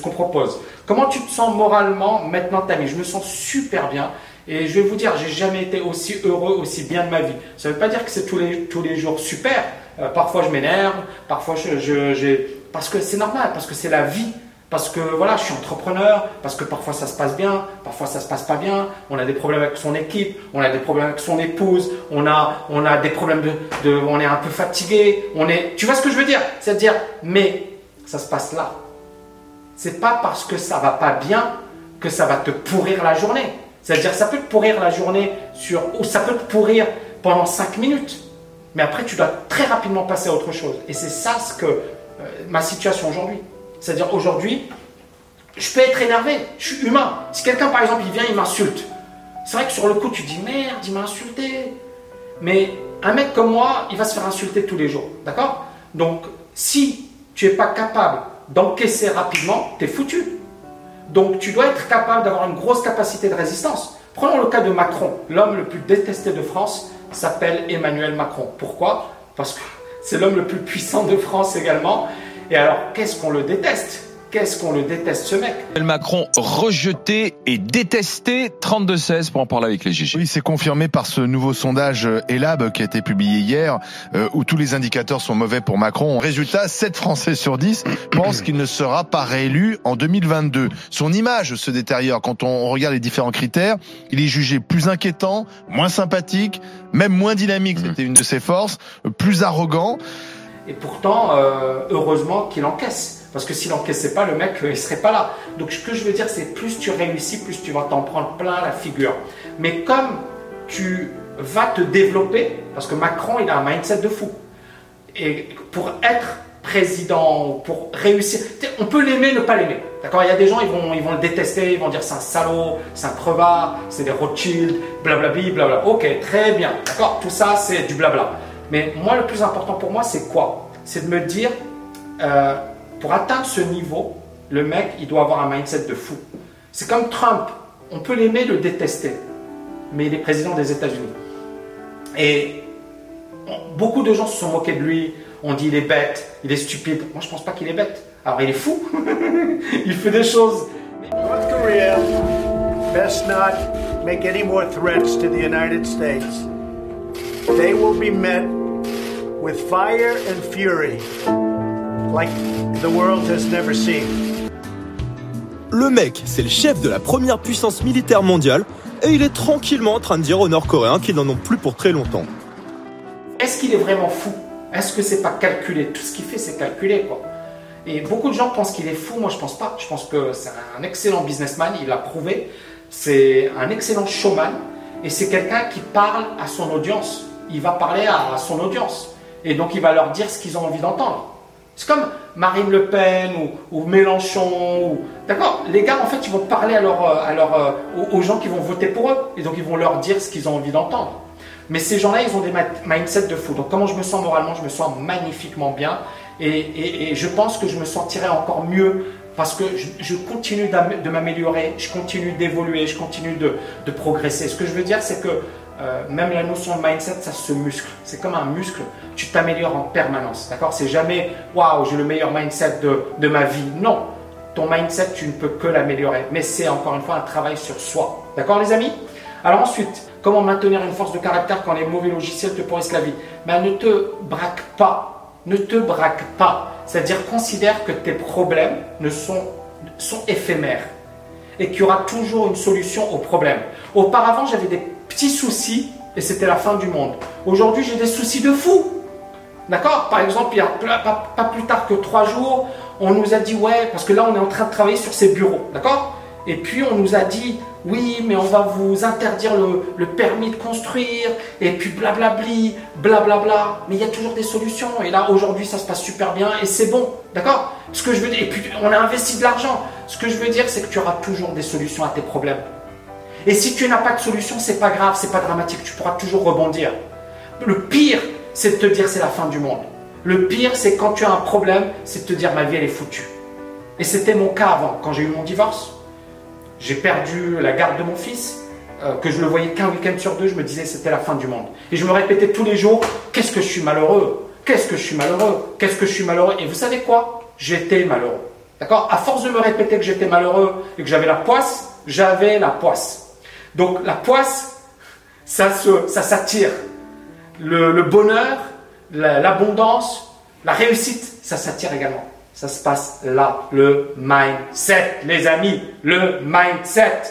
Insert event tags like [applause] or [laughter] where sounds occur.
qu'on propose. Comment tu te sens moralement maintenant ta vie Je me sens super bien. Et je vais vous dire, j'ai jamais été aussi heureux, aussi bien de ma vie. Ça ne veut pas dire que c'est tous les, tous les jours super. Euh, parfois je m'énerve, parfois je, je, parce que c'est normal, parce que c'est la vie. Parce que voilà, je suis entrepreneur, parce que parfois ça se passe bien, parfois ça se passe pas bien. On a des problèmes avec son équipe, on a des problèmes avec son épouse, on a, on a des problèmes de, de on est un peu fatigué, on est, tu vois ce que je veux dire? C'est-à-dire, mais ça se passe là. C'est pas parce que ça va pas bien que ça va te pourrir la journée. C'est-à-dire, ça peut te pourrir la journée sur, ou ça peut te pourrir pendant 5 minutes. Mais après, tu dois très rapidement passer à autre chose. Et c'est ça ce que euh, ma situation aujourd'hui. C'est-à-dire aujourd'hui, je peux être énervé, je suis humain. Si quelqu'un, par exemple, il vient, il m'insulte. C'est vrai que sur le coup, tu dis merde, il m'a insulté. Mais un mec comme moi, il va se faire insulter tous les jours. D'accord? Donc, si tu n'es pas capable d'encaisser rapidement, tu es foutu. Donc, tu dois être capable d'avoir une grosse capacité de résistance. Prenons le cas de Macron. L'homme le plus détesté de France s'appelle Emmanuel Macron. Pourquoi? Parce que c'est l'homme le plus puissant de France également. Et alors, qu'est-ce qu'on le déteste? Qu'est-ce qu'on le déteste ce mec? Macron rejeté et détesté 32-16 pour en parler avec les GG. Oui, c'est confirmé par ce nouveau sondage euh, Elab qui a été publié hier euh, où tous les indicateurs sont mauvais pour Macron. Résultat, 7 Français sur 10 [coughs] pensent qu'il ne sera pas réélu en 2022. Son image se détériore quand on regarde les différents critères. Il est jugé plus inquiétant, moins sympathique, même moins dynamique, c'était une de ses forces, plus arrogant. Et pourtant, euh, heureusement qu'il encaisse. Parce que s'il n'encaissait pas, le mec, euh, il serait pas là. Donc ce que je veux dire, c'est plus tu réussis, plus tu vas t'en prendre plein la figure. Mais comme tu vas te développer, parce que Macron, il a un mindset de fou. Et pour être président, pour réussir, on peut l'aimer, ne pas l'aimer. D'accord? Il y a des gens, ils vont, ils vont le détester, ils vont dire c'est un salaud, c'est un crevard, c'est des Rothschild, blablabla, blabla. Ok, très bien. D'accord? Tout ça, c'est du blabla. Mais moi, le plus important pour moi, c'est quoi? C'est de me dire, euh, pour atteindre ce niveau, le mec, il doit avoir un mindset de fou. C'est comme Trump. On peut l'aimer, le détester. Mais il est président des États-Unis. Et beaucoup de gens se sont moqués de lui. On dit il est bête, il est stupide. Moi, je pense pas qu'il est bête. Alors, il est fou. [laughs] il fait des choses. North Korea best not make any more threats to the United States. They will be met with fire and fury like the world has never seen. Le mec, c'est le chef de la première puissance militaire mondiale et il est tranquillement en train de dire aux Nord-Coréens qu'ils n'en ont plus pour très longtemps. Est-ce qu'il est vraiment fou? Est-ce que c'est pas calculé? Tout ce qu'il fait, c'est calculé, quoi. Et beaucoup de gens pensent qu'il est fou. Moi, je pense pas. Je pense que c'est un excellent businessman. Il l'a prouvé. C'est un excellent showman. Et c'est quelqu'un qui parle à son audience. Il va parler à son audience. Et donc, il va leur dire ce qu'ils ont envie d'entendre. C'est comme Marine Le Pen ou, Mélenchon. D'accord Les gars, en fait, ils vont parler leur, euh, aux gens qui vont voter pour eux. Et donc, ils vont leur dire ce qu'ils ont envie d'entendre. Mais ces gens-là, ils ont des mindsets de fou. Donc, comment je me sens moralement? Je me sens magnifiquement bien. Et, je pense que je me sentirai encore mieux parce que je, continue de m'améliorer, je continue d'évoluer, je continue de, progresser. Ce que je veux dire, c'est que euh, même la notion de mindset, ça se muscle. C'est comme un muscle, tu t'améliores en permanence. D'accord? C'est jamais waouh, j'ai le meilleur mindset de, de ma vie. Non, ton mindset, tu ne peux que l'améliorer. Mais c'est encore une fois un travail sur soi. D'accord, les amis? Alors ensuite, comment maintenir une force de caractère quand les mauvais logiciels te pourrissent la vie? Ben, Ne te braque pas. Ne te braque pas. C'est-à-dire, considère que tes problèmes ne sont, sont éphémères et qu'il y aura toujours une solution aux problèmes. Auparavant, j'avais des petits soucis et c'était la fin du monde. Aujourd'hui, j'ai des soucis de fou. D'accord? Par exemple, il y a pas, plus tard que trois jours, on nous a dit ouais, parce que là, on est en train de travailler sur ces bureaux. D'accord? Et puis, on nous a dit oui, mais on va vous interdire le, permis de construire, et puis blablabli, blablabla. Mais il y a toujours des solutions. Et là, aujourd'hui, ça se passe super bien et c'est bon. D'accord? Ce que je veux dire, et puis on a investi de l'argent. Ce que je veux dire, c'est que tu auras toujours des solutions à tes problèmes. Et si tu n'as pas de solution, c'est pas grave, c'est pas dramatique, tu pourras toujours rebondir. Le pire, c'est de te dire c'est la fin du monde. Le pire, c'est quand tu as un problème, c'est de te dire ma vie elle est foutue. Et c'était mon cas avant, quand j'ai eu mon divorce. J'ai perdu la garde de mon fils, euh, que je le voyais qu'un week-end sur deux, je me disais c'était la fin du monde. Et je me répétais tous les jours, qu'est-ce que je suis malheureux, qu'est-ce que je suis malheureux, qu'est-ce que je suis malheureux. Et vous savez quoi? J'étais malheureux. D'accord? À force de me répéter que j'étais malheureux et que j'avais la poisse, j'avais la poisse. Donc la poisse, ça se, ça s'attire. Le, le bonheur, la- l'abondance, la réussite, ça s'attire également. Ça se passe là. Le mindset, les amis, le mindset.